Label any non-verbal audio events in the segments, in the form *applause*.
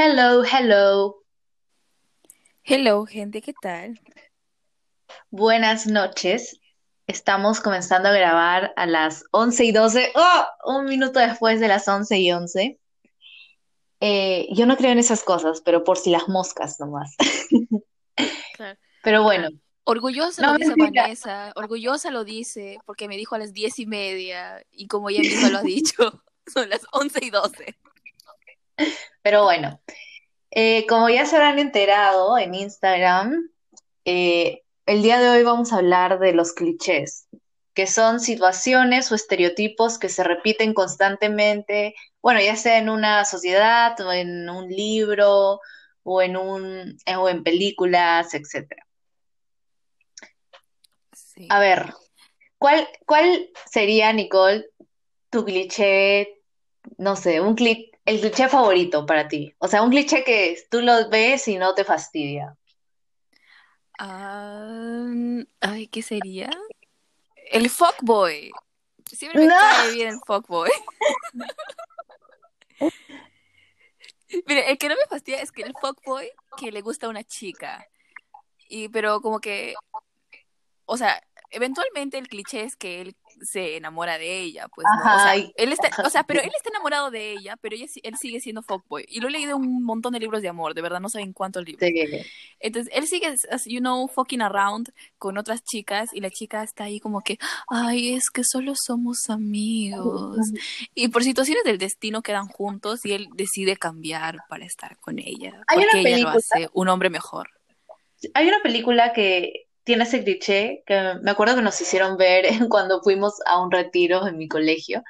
Hello, hello. Hello, gente, ¿qué tal? Buenas noches. Estamos comenzando a grabar a las 11 y 12. ¡Oh! Un minuto después de las 11 y 11. Eh, yo no creo en esas cosas, pero por si las moscas nomás. Claro. *laughs* Pero bueno, Orgullosa no lo dice mentira. Vanessa, orgullosa lo dice porque me dijo a las diez y media y como ella misma lo ha dicho, *laughs* son las once y doce. Pero bueno, Eh, como ya se habrán enterado en Instagram, eh, el día de hoy vamos a hablar de los clichés, que son situaciones o estereotipos que se repiten constantemente, bueno, ya sea en una sociedad o en un libro o en un, o en películas, etcétera. Sí. A ver, ¿cuál, cuál sería, Nicole, tu cliché, no sé, un cli- el cliché favorito para ti? O sea, un cliché que tú lo ves y no te fastidia. Ah, ay, ¿qué sería? El fuckboy. Siempre me No. cae bien el fuckboy. *laughs* Mire, el que no me fastidia es que el fuckboy que le gusta a una chica. Y, pero como que, o sea, eventualmente el cliché es que él se enamora de ella, pues no. O sea, él está, o sea, pero él está enamorado de ella, pero ella, él sigue siendo fuckboy. Y lo he leído un montón de libros de amor, de verdad, no saben cuántos libros. Sí. Entonces, él sigue, as you know, fucking around con otras chicas y la chica está ahí como que, ay, es que solo somos amigos. Y por situaciones del destino quedan juntos y él decide cambiar para estar con ella, Hay una porque ella lo película- hace un hombre mejor. Hay una película que tiene ese cliché que me acuerdo que nos hicieron ver *laughs* cuando fuimos a un retiro en mi colegio.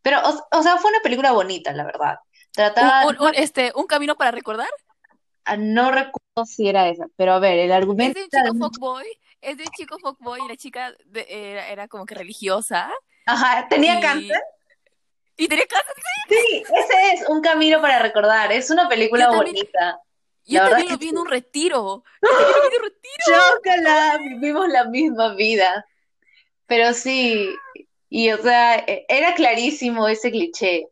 Pero, o, o sea, fue una película bonita, la verdad. Trataba, Un, un- un- este, un camino para recordar ah, no recuerdo si era esa, pero a ver, el es argumento de un chico fuckboy, es de un chico fuckboy y la chica de- era, era como que religiosa Ajá, tenía y, cáncer. y tenía cáncer. Sí, ese es un camino para recordar. Es una película también- bonita. Yo La también lo vi sí. en un retiro. Yo también lo vi en un retiro. Chócala, vivimos la misma vida. Pero sí, y o sea, e- era clarísimo ese cliché.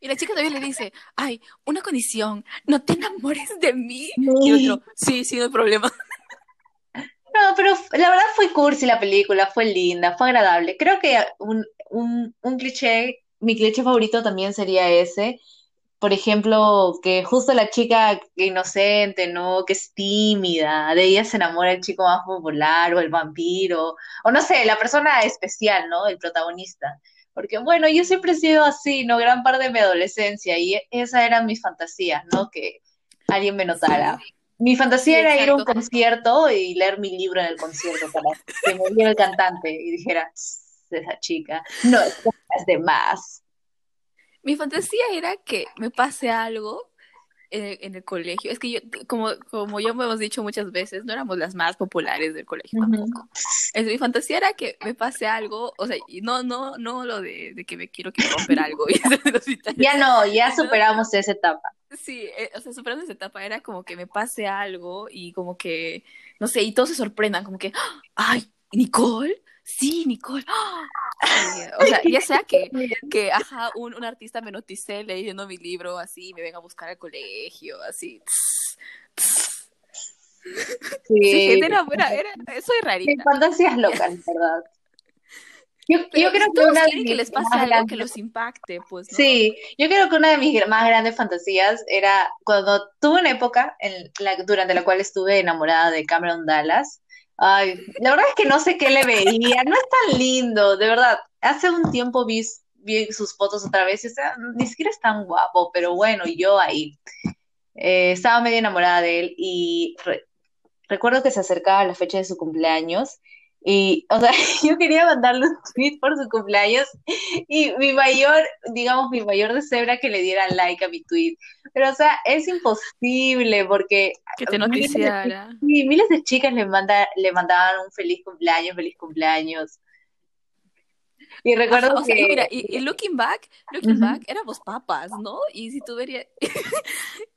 Y la chica todavía le dice, ay, una condición, no te enamores de mí. Y el otro, sí, sí, no hay problema. No, pero la verdad fue cursi la película, fue linda, fue agradable. Creo que un, un, un cliché, mi cliché favorito también sería ese. Por ejemplo, que justo la chica inocente, ¿no? Que es tímida, de ella se enamora el chico más popular o el vampiro, o no sé, la persona especial, ¿no? El protagonista. Porque bueno, yo siempre he sido así, ¿no? Gran parte de mi adolescencia y e- esa eran mis fantasías, ¿no? Que alguien me notara. Mi fantasía Sí, era ir a un concierto y leer mi libro en el concierto para que me viera el cantante y dijera, "Tss, esa chica, no es de más. Mi fantasía era que me pase algo en, en el colegio. Es que yo, como, como ya hemos dicho muchas veces, no éramos las más populares del colegio tampoco. Mi fantasía era que me pase algo, o sea, no, no, no lo de, de que me quiero que romper algo y *laughs* el. Ya no, ya superamos esa etapa. Sí, eh, o sea, superando esa etapa era como que me pase algo y como que, no sé, y todos se sorprendan, como que, ¡Ah! ay, Nicole, sí, Nicole. O sea, ya sea que, *laughs* que ajá, un, un artista me notice leyendo mi libro, así, me venga a buscar al colegio, así. tss, tss. Sí, Sí, era, era, era- soy mis rarita. fantasías locas, ¿verdad? Yo, creo que una de que les pase que los impacte, pues, ¿no? Sí, yo creo que una de mis más grandes fantasías era cuando tuve una época en la, durante la cual estuve enamorada de Cameron Dallas. Ay, la verdad es que no sé qué le veía, no es tan lindo, de verdad. Hace un tiempo vi, sus fotos otra vez y o sea, ni siquiera es tan guapo, pero bueno, yo ahí. Eh, estaba medio enamorada de él y re- recuerdo que se acercaba la fecha de su cumpleaños y, o sea, *laughs* yo quería mandarle un tweet por su cumpleaños y mi mayor, digamos, mi mayor deseo era que le diera like a mi tweet. Pero, o sea, es imposible porque Que te miles de, noticiara. sí, miles de chicas le, manda, le mandaban un feliz cumpleaños, feliz cumpleaños. Y recuerdo o sea, mira, que... y, y looking back, looking back, éramos papas, ¿no? Y si tú verías, *laughs*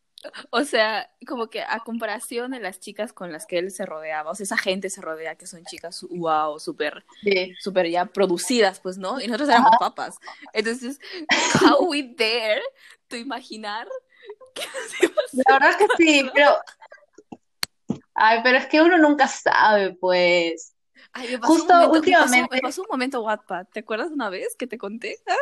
o sea, como que a comparación de las chicas con las que él se rodeaba, o sea, esa gente se rodea que son chicas, wow, súper, Sí. súper ya producidas, pues, ¿no? Y nosotros éramos papas. Entonces, how we dare to imaginar La verdad que sí, pero. Ay, pero es que uno nunca sabe, pues. Ay, me pasó Justo un momento, me pasó- últimamente- Me pasó, un momento Wattpad. ¿Te acuerdas una vez que te conté? Ah,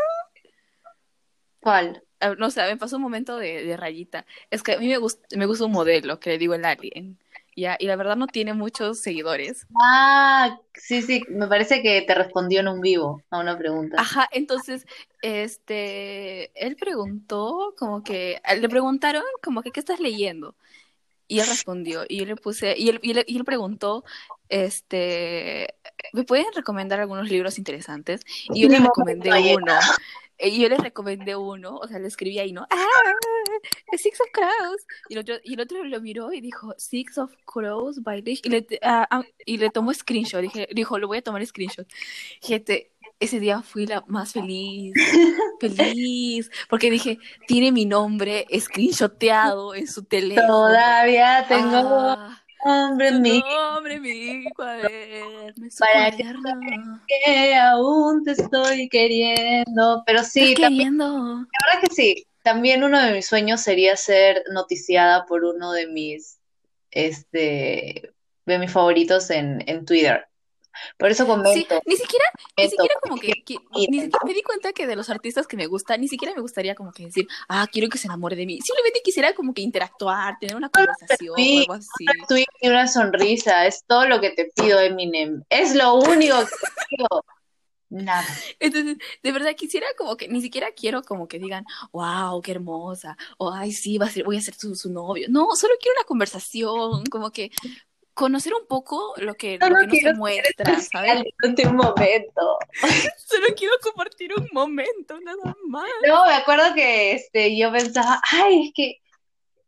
¿Cuál? ah, no sé, me pasó un momento de, de rayita. Es que a mí me gusta, me gusta un modelo que le digo el alien. Ya, y la verdad no tiene muchos seguidores. Ah, sí, sí, me parece que te respondió en un vivo a una pregunta. Ajá, entonces, este, él preguntó como que, le preguntaron como que, ¿qué estás leyendo? Y él respondió, y yo le puse, y él, y él, y él preguntó, este, ¿me pueden recomendar algunos libros interesantes? Y yo le *laughs* recomendé uno, y yo le recomendé uno, o sea, le escribí ahí, ¿no? ¡Ah! Six of Crows. Y el otro, y el otro lo miró y dijo, Six of Crows by Lish, y le, ah, ah, y le tomó screenshot, dije, dijo, lo voy a tomar screenshot. Gente, ese día fui la más feliz, feliz, porque dije, tiene mi nombre screenshoteado en su teléfono. Todavía tengo Ah, hombre en tu mí nombre en mi cuaderno, en su Para que aún te estoy queriendo. Pero sí, también, queriendo. la verdad que sí. También uno de mis sueños sería ser noticiada por uno de mis, este, de mis favoritos en, en Twitter. Por eso Sí, comento, ni siquiera, ni siquiera como que, que- ni miren. siquiera- me di cuenta que de los artistas que me gustan, ni siquiera me gustaría como que decir, ah, quiero que se enamore de mí. Simplemente quisiera como que interactuar, tener una conversación o algo así. un tweet y una sonrisa. Es todo lo que te pido, Eminem. Es lo único que te pido. Nada. Entonces, de verdad quisiera como que, ni siquiera quiero como que digan, wow, qué hermosa, o ay, sí, va a ser, voy a ser su, su novio. No, solo quiero una conversación, como que conocer un poco lo que, lo Solo que no se muestra, ¿sabes? Un momento. *laughs* Solo quiero compartir un momento, nada más. No, me acuerdo que este, yo pensaba, ay, es que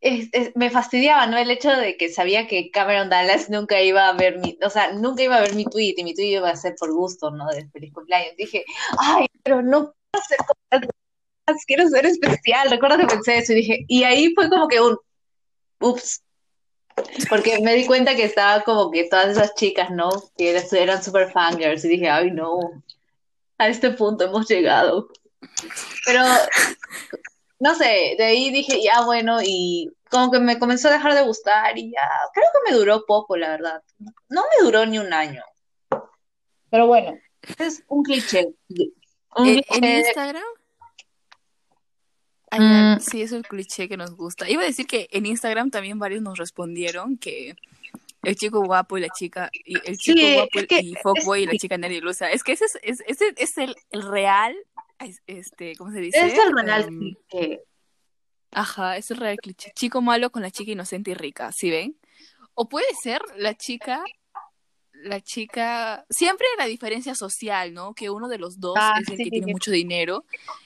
es- es- me fastidiaba, ¿no? El hecho de que sabía que Cameron Dallas nunca iba a ver mi, o sea, nunca iba a ver mi tweet y mi tweet iba a ser por gusto, ¿no? De feliz cumpleaños. Dije, ay, pero no quiero ser quiero ser especial. Recuerdo que pensé eso y dije, y ahí fue como que un, ups, porque me di cuenta que estaba como que todas esas chicas, ¿no? Que eran, super fangirls y dije, ay, no, a este punto hemos llegado. Pero no sé, de ahí dije, ya bueno, y como que me comenzó a dejar de gustar y ya, creo que me duró poco, la verdad. No me duró ni un año. Pero bueno, es un cliché. Un En, en cliché. Instagram. Mm. Sí, es el cliché que nos gusta. Iba a decir que en Instagram también varios nos respondieron que el chico guapo y la chica, y el chico Sí, guapo es que y fuckboy y la chica nerviosa. Es que ese es, es- ese es el, el real, es- este, ¿cómo se dice? Es el real Em, cliché. Ajá, es el real cliché. Chico malo con la chica inocente y rica, ¿sí ven? O puede ser la chica, la chica, siempre la diferencia social, ¿no? Que uno de los dos Ah, es el sí. que tiene mucho dinero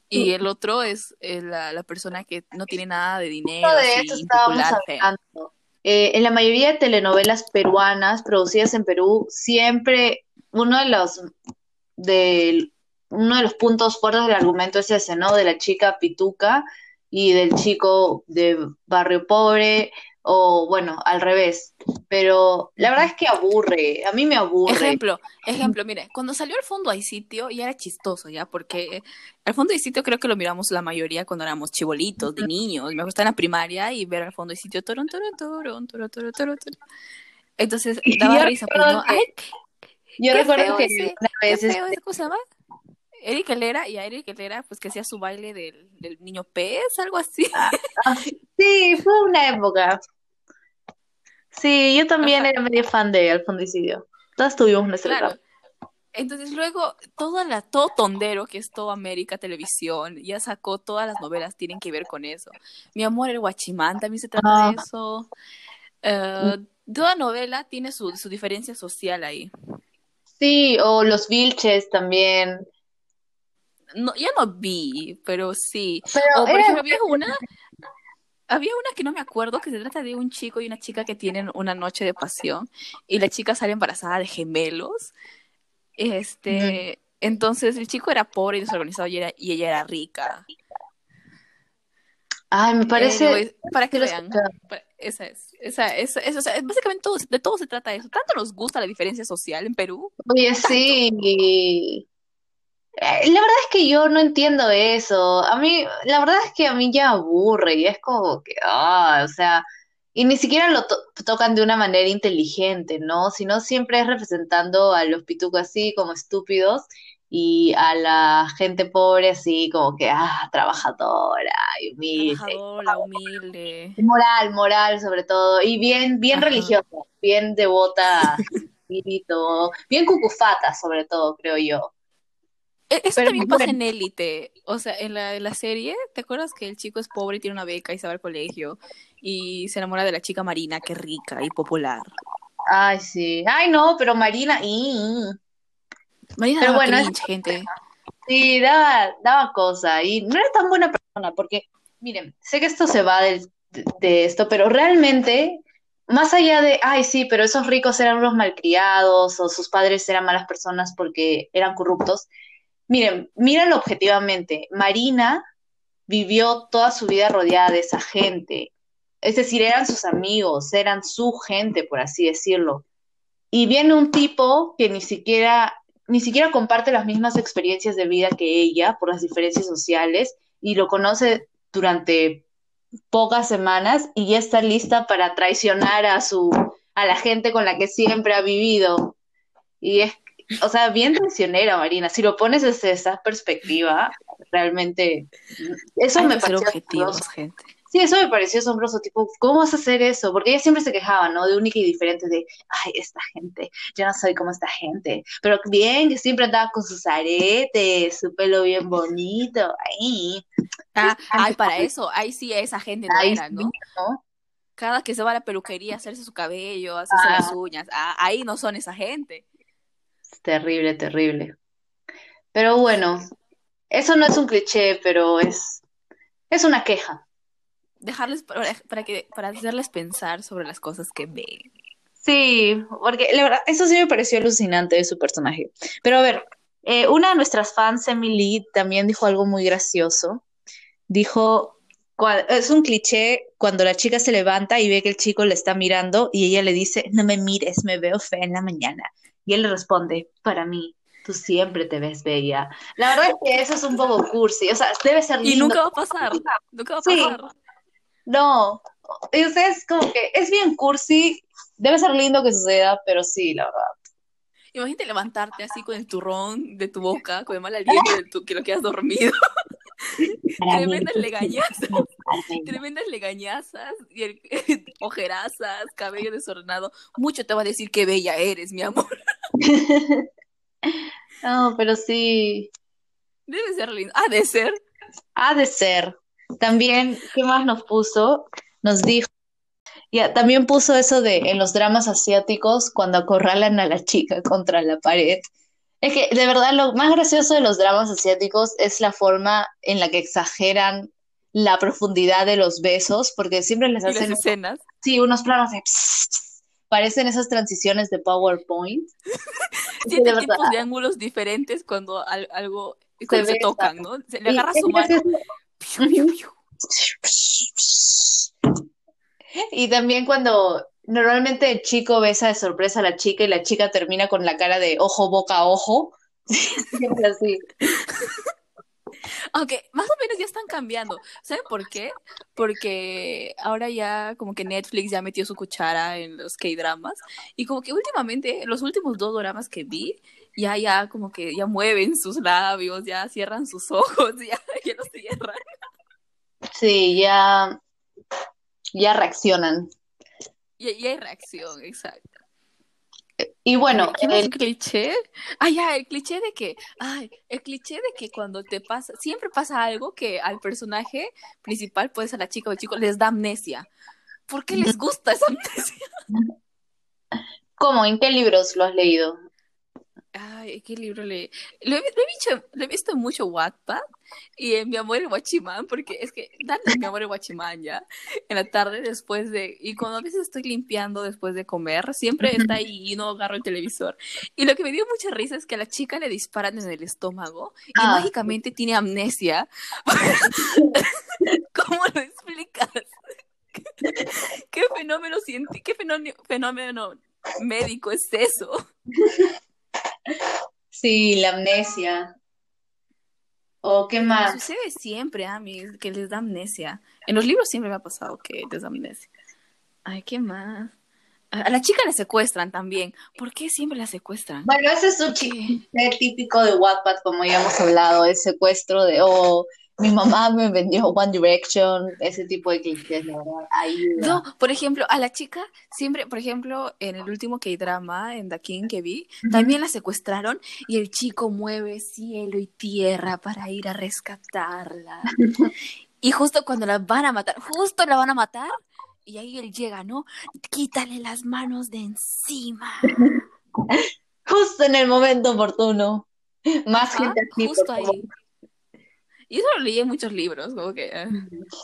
y el otro es eh, la, la persona que no tiene nada de dinero, Justo de eso estábamos hablando. Eh, en la mayoría de telenovelas peruanas producidas en Perú, siempre uno de los de uno de los puntos fuertes del argumento es ese, ¿no? De la chica pituca y del chico de barrio pobre, o bueno, al revés. Pero la verdad es que aburre, a mí me aburre. Ejemplo, ejemplo, mire, cuando salió el fondo hay sitio ya era chistoso, ¿ya? Porque el fondo hay sitio creo que lo miramos la mayoría cuando éramos chibolitos, de niños. Me gusta en la primaria y ver al fondo hay sitio toron, toron, toron, toron, toron, toron, toron. Entonces, Y daba risa, pues, ¿no? Ay, Yo qué recuerdo que una qué vez feo este, ¿cómo se llama? Eric Helera, y a Eric Helera, pues que hacía su baile del, del niño pez, algo así. ah, sí, fue una época. Sí, yo también Ajá. era medio fan de Alfondicidio. Todas tuvimos nuestra Claro. etapa. Entonces luego toda la, todo Tondero, que es todo América Televisión, ya sacó todas las novelas tienen que ver con eso. Mi amor, el Guachimán también se trata Ah. de eso. Eh, toda novela tiene su, su diferencia social ahí. Sí, o los Vilches también. No, ya no vi, pero sí. Pero O por era- ejemplo, había una, había una que no me acuerdo, que se trata de un chico y una chica que tienen una noche de pasión y la chica sale embarazada de gemelos. Este, entonces el chico era pobre y desorganizado y, era- y ella era rica. Ay, me parece. Para que quiero vean. Esa es, esa, esa, esa- o sea, básicamente todo, de todo se trata de eso. Tanto nos gusta la diferencia social en Perú. Oye, sí. Eh, La verdad es que yo no entiendo eso. A mí, la verdad es que a mí ya aburre y es como que, ah, o sea, y ni siquiera lo to- tocan de una manera inteligente, ¿no? Sino siempre es representando a los pitucos así como estúpidos y a la gente pobre así como que, ah, trabajadora y humilde. Trabajadora, humilde. Moral, moral sobre todo, y bien, bien Ajá. religiosa, bien devota, *laughs* bien cucufata sobre todo, creo yo. E- Eso Pero también pasa en Élite. O sea, en la, en la serie, ¿te acuerdas que el chico es pobre y tiene una beca y se va al colegio? Y se enamora de la chica Marina, que es rica y popular. Ay, sí. Ay, no, pero Marina, y, Marina pero bueno, es- gente. sí, daba, daba cosa, y no era tan buena persona, porque, miren, sé que esto se va del- de esto, pero realmente, más allá de, ay, sí, pero esos ricos eran unos malcriados, o sus padres eran malas personas porque eran corruptos, miren, mírenlo objetivamente, Marina vivió toda su vida rodeada de esa gente. Es decir, eran sus amigos, eran su gente, por así decirlo. Y viene un tipo que ni siquiera, ni siquiera comparte las mismas experiencias de vida que ella por las diferencias sociales y lo conoce durante pocas semanas y ya está lista para traicionar a su, a la gente con la que siempre ha vivido. Y es, o sea, bien traicionera, Marina. Si lo pones desde esa perspectiva, realmente eso Hay me pareció objetivos, asombroso. gente. Sí, eso me pareció asombroso, tipo, ¿cómo vas a hacer eso? Porque ella siempre se quejaba, ¿no? De única y diferente, de, ay, esta gente, yo no soy como esta gente. Pero bien, que siempre andaba con sus aretes, su pelo bien bonito, ay, Ah, ay, para eso, ahí sí esa gente no ay, era, sí, ¿no? Cada que se va a la peluquería hacerse su cabello, hacerse Ah, las uñas, ah, ahí no son esa gente. Terrible, terrible. Pero bueno, eso no es un cliché, pero es, es una queja. Dejarles para, para que, para hacerles pensar sobre las cosas que ven. Sí, porque la verdad, eso sí me pareció alucinante de su personaje. Pero a ver, eh, una de nuestras fans, Emily, también dijo algo muy gracioso. Dijo, es un cliché cuando la chica se levanta y ve que el chico le está mirando y ella le dice, no me mires, me veo fea en la mañana. Y él le responde, para mí, tú siempre te ves bella. La verdad es que eso es un poco cursi, o sea, debe ser Y lindo. nunca va a pasar, nunca va a Sí, pasar. no, y ustedes como que es bien cursi, debe ser lindo que suceda, pero sí, la verdad. Imagínate levantarte así con el turrón de tu boca, con el mal aliento de tu, que lo que has dormido. *laughs* *laughs* Tremendas legañazas, tremendas legañazas, y el, *laughs* ojerazas, cabello desordenado. Mucho te va a decir qué bella eres, mi amor. *laughs* No, pero sí, Debe ser lindo. Ha de ser. ha de ser. También, ¿qué más nos puso? Nos dijo, ya, también puso eso de en los dramas asiáticos cuando acorralan a la chica contra la pared. Es que de verdad lo más gracioso de los dramas asiáticos es la forma en la que exageran la profundidad de los besos, porque siempre les Y las hacen, escenas. sí, unos planos de parecen esas transiciones de PowerPoint. *laughs* Siete tipos de ángulos diferentes cuando al- algo, se cuando se besa. tocan, ¿no? Se, le agarra su mano. *laughs* Y también cuando normalmente el chico besa de sorpresa a la chica y la chica termina con la cara de ojo, boca, ojo. *laughs* Siempre así. Aunque más o menos ya están cambiando. ¿Saben por qué? Porque ahora ya como que Netflix ya metió su cuchara en los K-dramas y como que últimamente, los últimos dos dramas que vi, ya ya como que ya mueven sus labios, ya cierran sus ojos, *laughs* ya, ya los cierran. Sí, ya, ya reaccionan. Y, y hay reacción, exacto. Y bueno, ¿Qué más el- cliché? Ya, el cliché de que, ay, el cliché de que cuando te pasa, siempre pasa algo que al personaje principal, puede ser la chica o el chico, les da amnesia. ¿Por qué les gusta esa amnesia? *laughs* ¿cómo? ¿En qué libros lo has leído? ¿Qué libro le... Lo he, lo he visto, lo he visto en mucho Wattpad y en Mi Amor en Guachimán, porque es que dan en Mi Amor en Guachimán ya, en la tarde después de... Y cuando a veces estoy limpiando después de comer, siempre está ahí y no agarro el televisor. Y lo que me dio mucha risa es que a la chica le disparan en el estómago y Ah. mágicamente tiene amnesia. *laughs* ¿Cómo lo explicas? ¿Qué fenómeno cienti- qué fenómeno, fenómeno médico es eso? Sí, la amnesia. ¿O qué más? Sucede siempre, a mí, que les da amnesia. En los libros siempre me ha pasado que les da amnesia. Ay, ¿qué más? A la chica la secuestran también. ¿Por qué siempre la secuestran? Bueno, ese es un chiste típico de Wattpad, como ya hemos hablado, el secuestro de, oh, mi mamá me vendió One Direction, ese tipo de clichés, la verdad. Ayuda. No, por ejemplo, a la chica siempre, por ejemplo, en el último K-drama, en The King que vi, también la secuestraron y el chico mueve cielo y tierra para ir a rescatarla. y justo cuando la van a matar, justo la van a matar, y ahí él llega, ¿no? Quítale las manos de encima. *laughs* Justo en el momento oportuno. Más Ajá, gente así, justo por favor. Y eso lo leí en muchos libros, como que... eh.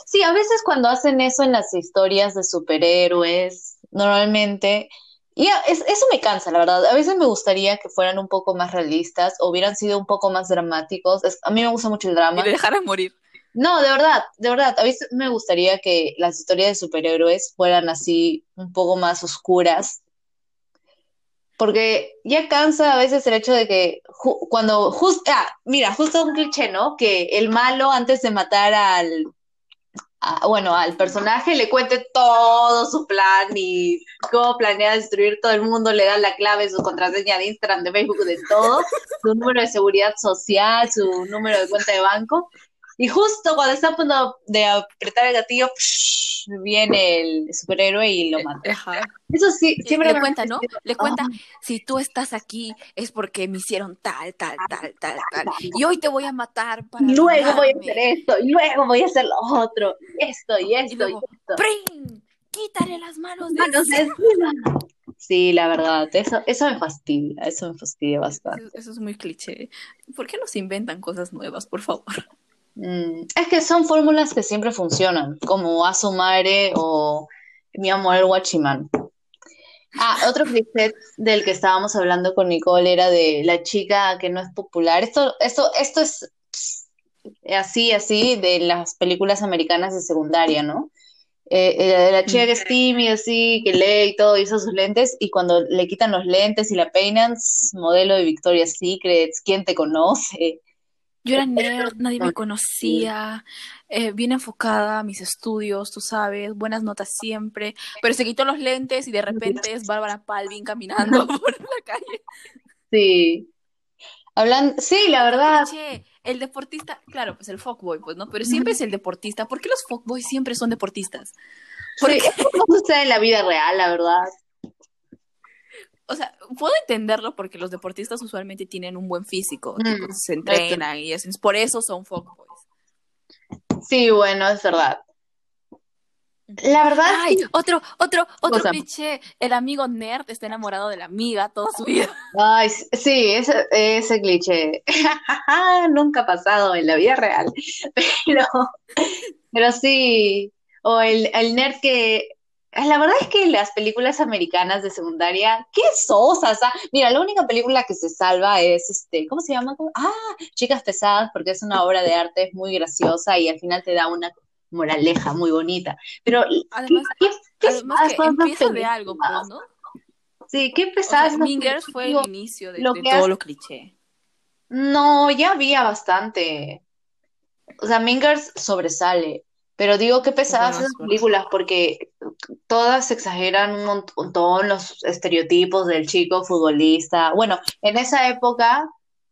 Sí, a veces cuando hacen eso en las historias de superhéroes, normalmente, y es- eso me cansa, la verdad. A veces me gustaría que fueran un poco más realistas o hubieran sido un poco más dramáticos. Es- a mí me gusta mucho el Y drama. le dejaran morir. No, de verdad, de verdad, a veces me gustaría que las historias de superhéroes fueran así un poco más oscuras, porque ya cansa a veces el hecho de que ju- cuando justo, ah, mira, justo un cliché, ¿no? Que el malo antes de matar al, bueno, al personaje le cuente todo su plan y cómo planea destruir todo el mundo, le da la clave, su contraseña de Instagram, de Facebook, de todo, su número de seguridad social, su número de cuenta de banco. Y justo cuando está a punto de apretar el gatillo, psh, viene el superhéroe y lo mata. Ajá. Eso sí, Y siempre le cuenta, ¿no? Le cuenta, Ah, si tú estás aquí es porque me hicieron tal, tal, tal, tal, tal. Y hoy te voy a matar para y luego voy a vengarme". hacer esto, y luego voy a hacer lo otro, y esto, y Y esto, y luego, esto. ¡pring! Quítale las manos de Manos encima. Sí, la verdad, eso, eso me fastidia, eso me fastidia bastante. Eso, eso es muy cliché. ¿Por qué no se inventan cosas nuevas, por favor? Mm, es que son fórmulas que siempre funcionan, como Asumare o Mi amor el Guachimán. Ah, otro cliché del que estábamos hablando con Nicole era de la chica que no es popular. Esto, esto, esto es así, así de las películas americanas de secundaria, ¿no? Eh, eh, de la chica que es tímida, así, que lee y todo, y usa sus lentes, y cuando le quitan los lentes y la peinan, modelo de Victoria's Secret, ¿quién te conoce? Yo era nerd, nadie me conocía, eh, bien enfocada a mis estudios, tú sabes, buenas notas siempre, pero se quitó los lentes y de repente es Bárbara Palvin caminando *laughs* por la calle. Sí. Hablan, sí, la verdad. Che, el deportista, claro, pues el fuckboy, pues, ¿no? Pero siempre es el deportista. ¿Por qué los fuckboys siempre son deportistas? ¿Por Sí, *laughs* no sucede en la vida real, la verdad. O sea, puedo entenderlo porque los deportistas usualmente tienen un buen físico, Mm, tipo, se entrenan y es, por eso son fuckboys. Sí, bueno, es verdad. La verdad Ay, otro, otro, otro cliché. El amigo nerd está enamorado de la amiga toda su vida. Ay, sí, ese, ese cliché *laughs* nunca ha pasado en la vida real, *laughs* pero, pero sí, o el, el nerd que, la verdad es que las películas americanas de secundaria, qué sosas, ah. Mira, la única película que se salva es, este, ¿cómo se llama? ¿Cómo? Ah, Chicas Pesadas, porque es una obra de arte, es muy graciosa y al final te da una moraleja muy bonita, pero Además, qué, qué además pesadas que empieza de algo, pues. ¿no? Sí, qué O sea, pesadas Mean Girls fue el inicio de, lo de que todo hace- lo cliché. No, ya había bastante. O sea, Mean Girls sobresale. Pero digo qué pesadas esas películas porque todas exageran un mont- montón los estereotipos del chico futbolista. Bueno, en esa época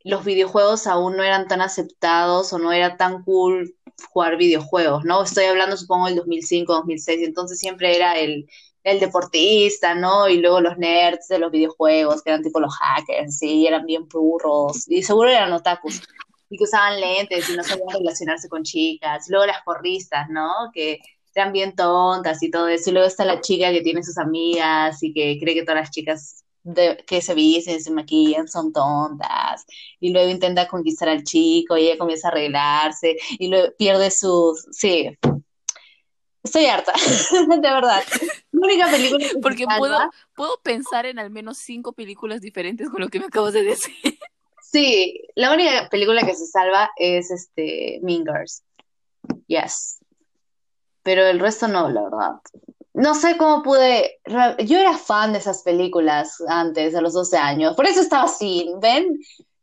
los videojuegos aún no eran tan aceptados o no era tan cool jugar videojuegos, ¿no? Estoy hablando, supongo, del 2005, 2006, entonces siempre era el, el deportista, ¿no? Y luego los nerds de los videojuegos, que eran tipo los hackers, sí, eran bien burros, y seguro eran otakus, y que usaban lentes y no sabían relacionarse con chicas. Luego las porristas, ¿no? Que eran bien tontas y todo eso. Y luego está la chica que tiene sus amigas y que cree que todas las chicas de- que se visten, se maquillan, son tontas. Y luego intenta conquistar al chico y ella comienza a arreglarse y luego pierde sus... Sí, estoy harta, *laughs* de verdad. La única película Porque puedo, puedo pensar en al menos cinco películas diferentes con lo que me acabas de decir. Sí, la única película que se salva es este Mean Girls. Yes. Pero el resto no, la verdad. No sé cómo pude. Yo era fan de esas películas antes, a los 12 años. Por eso estaba así, ¿ven?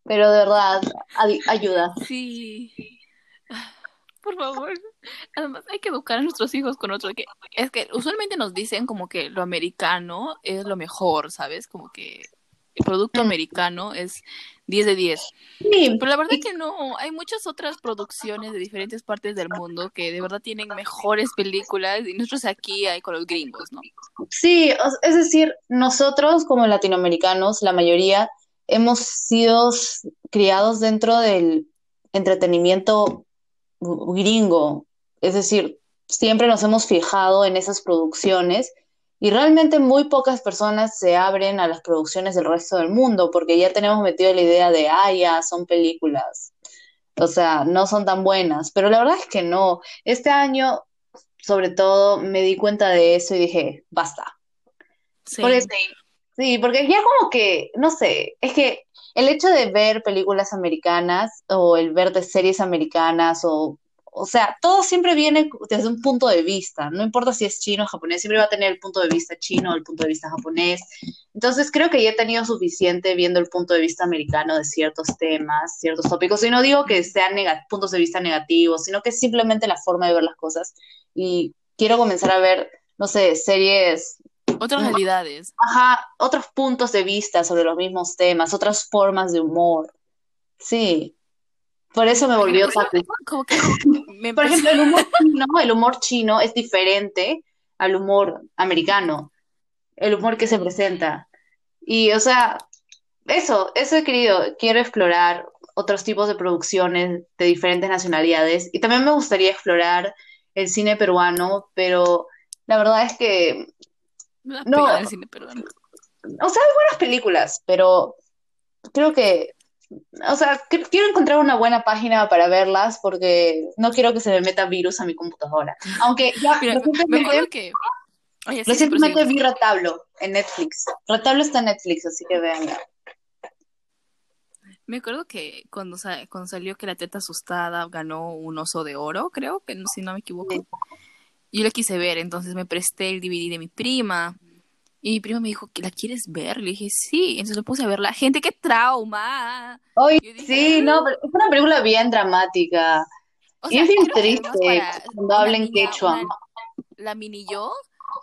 Pero de verdad, ay- ayuda. Sí. por favor. Además, hay que educar a nuestros hijos con otro. Que, es que usualmente nos dicen como que lo americano es lo mejor, ¿sabes? Como que el producto americano es 10 de 10. Sí, Pero la verdad que no, hay muchas otras producciones de diferentes partes del mundo que de verdad tienen mejores películas y nosotros aquí hay con los gringos, ¿no? Sí, es decir, nosotros como latinoamericanos, la mayoría, hemos sido criados dentro del entretenimiento gringo. Es decir, siempre nos hemos fijado en esas producciones y realmente muy pocas personas se abren a las producciones del resto del mundo porque ya tenemos metido la idea de, ah, ya, son películas. O sea, no son tan buenas. Pero la verdad es que no. Este año, sobre todo, me di cuenta de eso y dije, basta. Sí. Porque sí, sí, porque ya como que, no sé, es que el hecho de ver películas americanas o el ver de series americanas o, o sea, todo siempre viene desde un punto de vista, no importa si es chino o japonés, siempre va a tener el punto de vista chino o el punto de vista japonés. Entonces creo que ya he tenido suficiente viendo el punto de vista americano de ciertos temas, ciertos tópicos, y no digo que sean puntos de vista negativos, sino que es simplemente la forma de ver las cosas y quiero comenzar a ver, no sé, series Otras Mm. realidades. Ajá, otros puntos de vista sobre los mismos temas, otras formas de humor. Sí, por eso me volvió otaku. como que me *laughs* Por ejemplo, el humor *laughs* chino, el humor chino es diferente al humor americano, el humor que se presenta. Y, o sea, eso, eso he querido, quiero explorar otros tipos de producciones de diferentes nacionalidades y también me gustaría explorar el cine peruano, pero la verdad es que No. el cine peruano. O sea, hay buenas películas, pero creo que, o sea, quiero encontrar una buena página para verlas porque no quiero que se me meta virus a mi computadora. Aunque ya Mira, me recientemente, acuerdo que... Oye, sí, sí, recientemente prosigue. vi Retablo en Netflix. Retablo está en Netflix, así que véanla. Me acuerdo que cuando, cuando salió que la teta asustada ganó un oso de oro, creo, que si no me equivoco. Yo la quise ver, entonces me presté el DVD de mi prima. Y mi prima me dijo, ¿que la quieres ver? Le dije, sí. Entonces lo puse a verla. Gente, qué trauma. Oye, dije, sí, no, pero es una película bien dramática. O Y es bien triste cuando niña, quechua. una- la mini yo,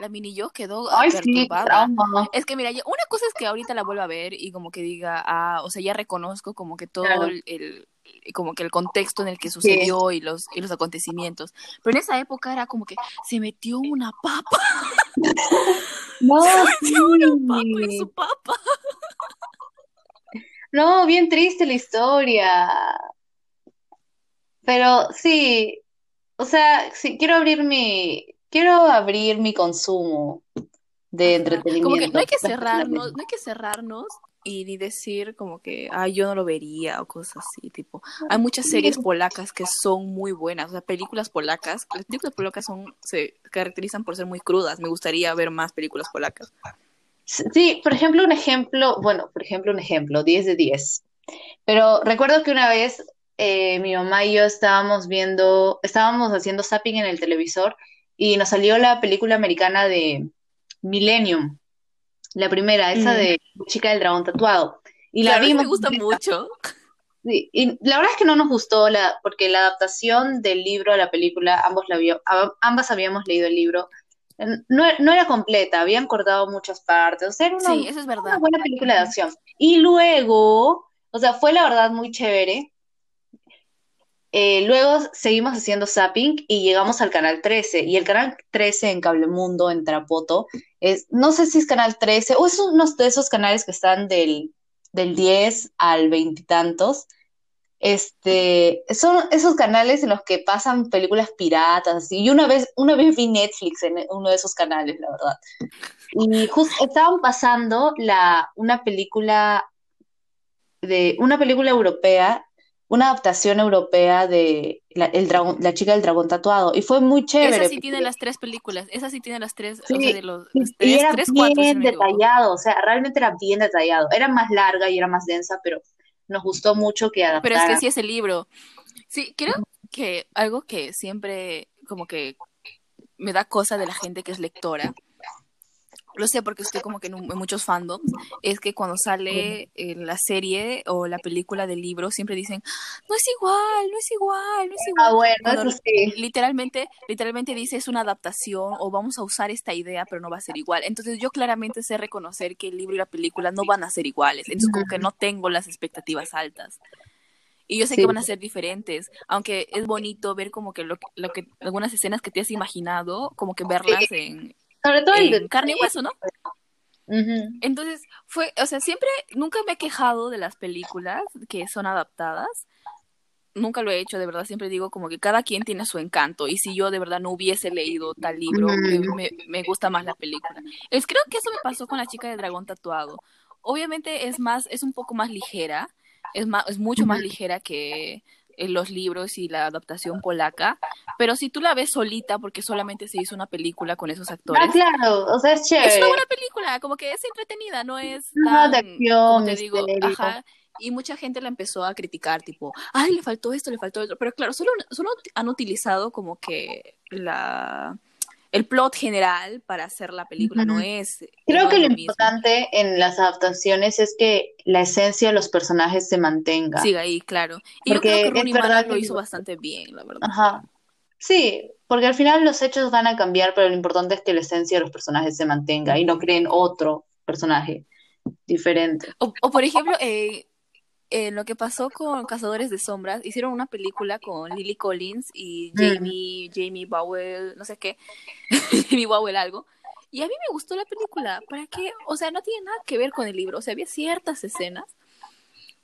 la mini yo quedó Ay, perturbada. Es que mira, una cosa es que ahorita la vuelva a ver y como que diga, ah, o sea, ya reconozco como que todo Claro. el, el- como que el contexto en el que sucedió y los y los acontecimientos. Pero en esa época era como que se metió una papa, *laughs* No, *laughs* papa en sí. su papa. *laughs* No, bien triste la historia. Pero sí, o sea, sí, quiero abrir mi, quiero abrir mi consumo de Ajá. Como que entretenimiento. no hay que *laughs* cerrarnos, no hay que cerrarnos y ni decir como que, ay, yo no lo vería o cosas así, tipo, hay muchas series polacas que son muy buenas, o sea, películas polacas, las películas polacas son, se caracterizan por ser muy crudas, me gustaría ver más películas polacas. Sí, por ejemplo, un ejemplo, bueno, por ejemplo, un ejemplo, 10 de 10. Pero recuerdo que una vez eh, mi mamá y yo estábamos viendo, estábamos haciendo zapping en el televisor y nos salió la película americana de Millennium, la primera, esa Mm. de Chica del Dragón Tatuado. Y la vimos me gusta mucho. Sí, y la verdad es que no nos gustó la, porque la adaptación del libro a la película, ambos la a- ambas habíamos leído el libro, no, no era completa, habían cortado muchas partes, o sea, era una, Sí, eso es una verdad. buena película de acción. Y luego, o sea, fue la verdad muy chévere. Eh, luego seguimos haciendo zapping y llegamos al canal 13. Y el canal 13 en Cablemundo, en Tarapoto, es, no sé si es canal 13 o es uno de esos canales que están del, del 10 al veintitantos. Este, son esos canales en los que pasan películas piratas. Y una vez, una vez vi Netflix en uno de esos canales, la verdad. Y justo estaban pasando la, una película de una película europea, una adaptación europea de la, el dragón, la chica del dragón tatuado. Y fue muy chévere. Esa sí tiene las tres películas, esa sí tiene las tres, o Sí, sea, de los, y, los y tres, era tres, cuatro, si bien no me equivoco. detallado, o sea, realmente era bien detallado. Era más larga y era más densa, pero nos gustó mucho que Pero es que sí es el libro. Sí, creo que algo que siempre como que me da cosa de la gente que es lectora lo sé porque estoy como que en, un- en muchos fandoms, es que cuando sale eh, la serie o la película del libro, siempre dicen, no es igual, no es igual, no es igual. Ah, bueno, Cuando eso sí. literalmente, literalmente dice es una adaptación o vamos a usar esta idea, pero no va a ser igual. Entonces yo claramente sé reconocer que el libro y la película no van a ser iguales. Entonces como que no tengo las expectativas altas. Y yo sé Sí. que van a ser diferentes, aunque es bonito ver como que lo, lo que algunas escenas que te has imaginado, como que verlas en, Sobre todo el en de... carne y hueso, ¿no? Entonces, fue, o sea, siempre, nunca me he quejado de las películas que son adaptadas. Nunca lo he hecho, de verdad, siempre digo como que cada quien tiene su encanto. Y si yo de verdad no hubiese leído tal libro, me, me- me gusta más la película. Es, creo que eso me pasó con la chica de dragón tatuado. Obviamente es más, es un poco más ligera, es más, es mucho más ligera que eh, los libros y la adaptación polaca. Pero si tú la ves solita, porque solamente se hizo una película con esos actores, Ah, claro, o sea, es es chévere. una buena película, como que es entretenida, no es Ajá, de tan, acción, como te digo, ajá. Y mucha gente la empezó a criticar, tipo, ay, le faltó esto, le faltó esto. Pero claro, solo, solo han utilizado como que la el plot general para hacer la película, no es, Creo no que es lo importante en las adaptaciones es que la esencia de los personajes se mantenga. Sigue ahí, claro. Y yo Porque creo que es Rooney Mara que lo hizo bastante bien, la verdad. Ajá. Sí, porque al final los hechos van a cambiar, pero lo importante es que la esencia de los personajes se mantenga y no creen otro personaje diferente. O, o, por ejemplo, eh, eh, lo que pasó con Cazadores de Sombras, hicieron una película con Lily Collins y Mm. Jamie, Jamie Bowell, no sé qué, *laughs* Jamie Bowell algo. Y a mí me gustó la película. ¿Para qué? O sea, no tiene nada que ver con el libro. O sea, había ciertas escenas.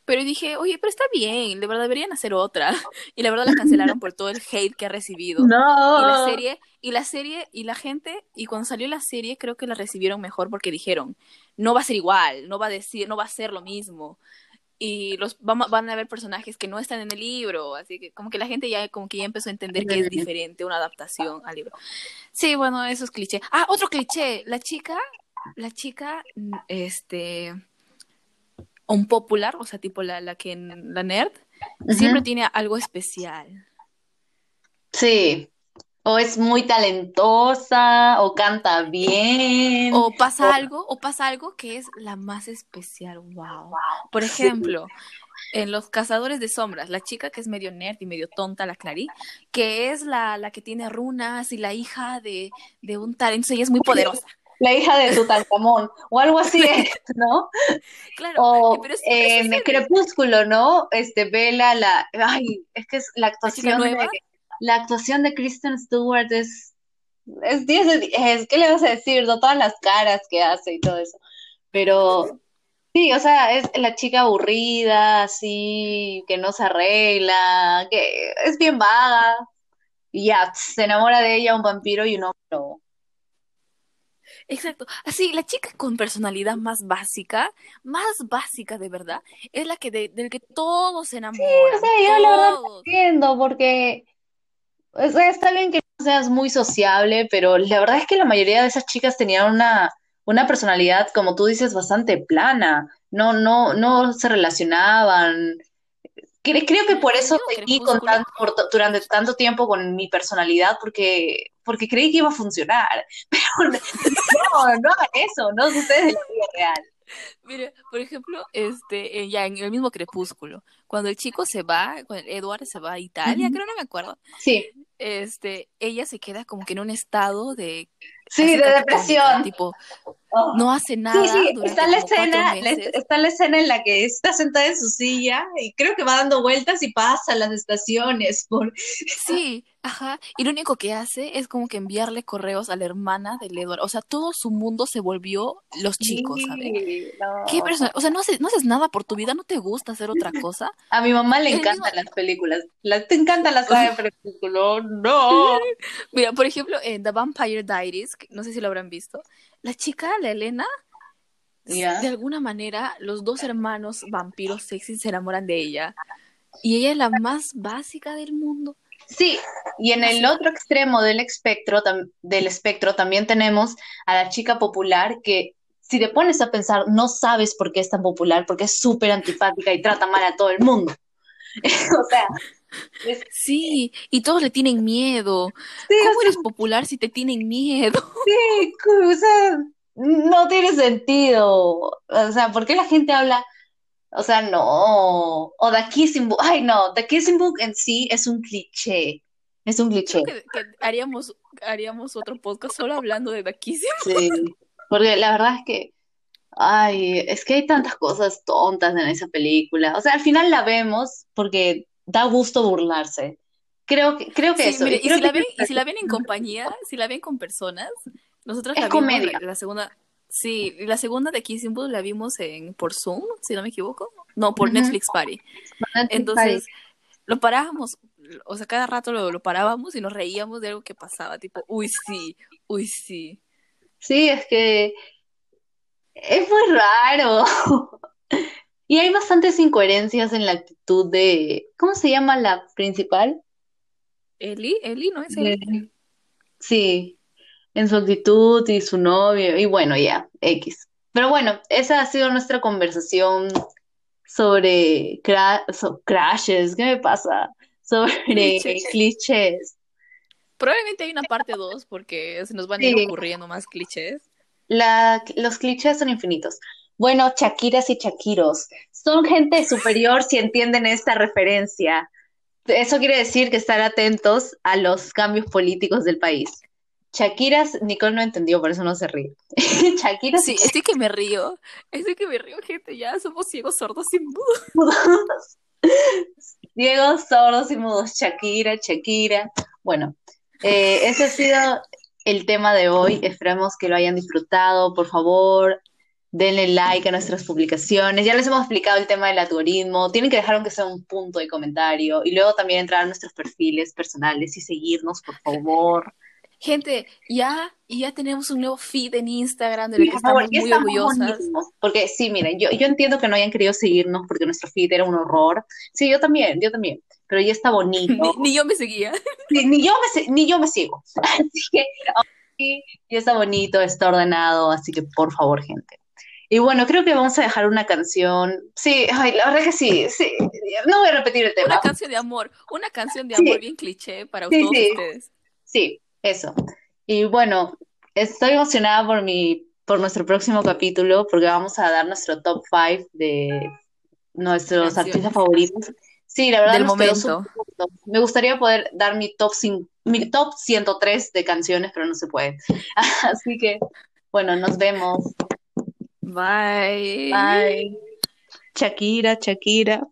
Pero dije, oye, pero está bien, de verdad deberían hacer otra. *laughs* Y la verdad la cancelaron por todo el hate que ha recibido. Y la No. serie, y la serie, y la gente, y cuando salió la serie, creo que la recibieron mejor porque dijeron, no va a ser igual, no va a decir, no va a ser lo mismo. Y los van, a- van a haber personajes que no están en el libro, así que como que la gente ya como que ya empezó a entender que es diferente una adaptación al libro. Sí, bueno, eso es cliché. Ah, otro cliché, la chica, la chica, mm, este, un popular, o sea, tipo la, la que en la nerd, siempre tiene algo especial. Sí. O es muy talentosa, o canta bien. O pasa algo, o pasa algo que es la más especial, wow. Por ejemplo, en Los Cazadores de Sombras, la chica que es medio nerd y medio tonta, la Clary, que es la, la que tiene runas y la hija de, de un tal, entonces ella es muy poderosa. *laughs* La hija de Tutankamón, o algo así, *laughs* ¿no? Claro, O pero es, serio. Crepúsculo, ¿no? Este, Bella, la, ay, es que es la La actuación nueva, de, la actuación de Kristen Stewart es, es 10 de 10, ¿qué le vas a decir? No, todas las caras que hace y todo eso. Pero sí, o sea, es la chica aburrida, así, que no se arregla, que es bien vaga, y ya, se enamora de ella un vampiro y un hombre exacto. Así, la chica con personalidad más básica, más básica de verdad, es la que de, del que todos se O enamoran, sea, yo la verdad todos. entiendo, porque O sea, está bien que no seas muy sociable, pero la verdad es que la mayoría de esas chicas tenían una, una personalidad, como tú dices, bastante plana. No, no, no se relacionaban. Cre- Creo que por eso seguí con tan- por durante tanto tiempo con mi personalidad, porque, porque creí que iba a funcionar. *laughs* Pero no, no hagan eso, no sucede en la vida real. *laughs* Mira, por ejemplo, este, eh, ya en el mismo Crepúsculo, cuando el chico se va, cuando Edward se va a Italia, Ujú. creo, no me acuerdo, Sí, este, ella se queda como que en un estado de sí, de depresión. tipo, Oh. no hace Sí, nada sí, está la escena, la- está la escena en la que está sentada en su silla y creo que va dando vueltas y pasa las estaciones por... Sí, ajá, y lo único que hace es como que enviarle correos a la hermana del Edward, o sea, todo su mundo se volvió los chicos. Sí, ¿Qué no. persona? O sea, no haces, no haces nada por tu vida, no te gusta hacer otra *laughs* cosa. A mi mamá le mismo, encantan las películas. La, te encantan las sagas de *laughs* Crepúsculo. No. Mira, por ejemplo, en The Vampire Diaries, no sé si lo habrán visto, la chica, la Elena, de alguna manera, los dos hermanos vampiros sexy se enamoran de ella. Y ella es la más básica del mundo. Sí, y en el otro extremo del espectro, del espectro también tenemos a la chica popular que si te pones a pensar no sabes por qué es tan popular, porque es súper antipática y trata mal a todo el mundo. *laughs* O sea, es- Sí, y todos le tienen miedo. sí, o ¿Cómo sea, eres popular si te tienen miedo? *laughs* sí, o sea, no tiene sentido. O sea, ¿por qué la gente habla? O sea, no. O The Kissing Book. Ay, no. The Kissing Book en sí es un cliché. Es un cliché. Creo que, que haríamos, haríamos otro podcast solo hablando de The Kissing Sí. Porque la verdad es que. Ay, es que hay tantas cosas tontas en esa película. O sea, al final la vemos porque da gusto burlarse. Creo que, creo que Sí, eso. mire, Y si la que ven, y si la *laughs* ven en compañía, si la ven con personas, nosotros es la vimos, comedia. la, segunda, sí, la segunda de Kissing Booth la vimos en, por Zoom, si no me equivoco, no, por. Netflix Party. Netflix Entonces, lo parábamos, o sea, cada rato lo, lo parábamos y nos reíamos de algo que pasaba, tipo, uy, sí, uy, sí. Sí, es que es muy raro. *laughs* Y hay bastantes incoherencias en la actitud de, ¿cómo se llama la principal? Eli, Eli, ¿no es Eli? Sí, en su actitud y su novio, y bueno, ya, X. Pero bueno, esa ha sido nuestra conversación sobre cra- so- crashes, ¿qué me pasa? Sobre Clichés. clichés. Probablemente hay una parte 2 porque se nos van a ir ocurriendo más clichés. La, los clichés son infinitos. Bueno, Shakiras y Shakiros son gente superior si entienden esta referencia. Eso quiere decir que estar atentos a los cambios políticos del país. Shakiras, Nicole no entendió, por eso no se ríe. *laughs* Shakiras Sí, y estoy que me río, estoy que me río, gente, ya somos ciegos, sordos, mudos. mudos. *laughs* Ciegos, sordos y mudos. Shakira, Shakira. Bueno, eh, ese ha sido el tema de hoy. Esperamos que lo hayan disfrutado. Por favor, denle like a nuestras publicaciones. Ya les hemos explicado el tema del algoritmo. Tienen que dejar aunque sea un punto de comentario. Y luego también entrar a nuestros perfiles personales y seguirnos, por favor. Gente, ya, ya tenemos un nuevo feed en Instagram de lo que favor, estamos muy orgullosas. Porque sí, miren, yo, yo entiendo que no hayan querido seguirnos porque nuestro feed era un horror. Sí, yo también, yo también. Pero ya está bonito. *laughs* Ni, ni yo me seguía. *laughs* Ni, ni yo me, ni yo me sigo. *laughs* Así que sí, ya está bonito, está ordenado, así que por favor, gente. Y bueno, creo que vamos a dejar una canción. Sí, ay, la verdad que sí, sí. No voy a repetir el tema. Una canción de amor, una canción de Sí. amor bien cliché para Sí, todos sí. ustedes. Sí, eso. Y bueno, estoy emocionada por mi, por nuestro próximo capítulo, porque vamos a dar nuestro top 5 de nuestros Canciones. artistas favoritos. Sí, la verdad Del momento. Me gustaría poder dar mi top, mi top 103 de canciones, pero no se puede. *laughs* Así que, bueno, nos vemos. Bye. Bye. Shakira, Shakira.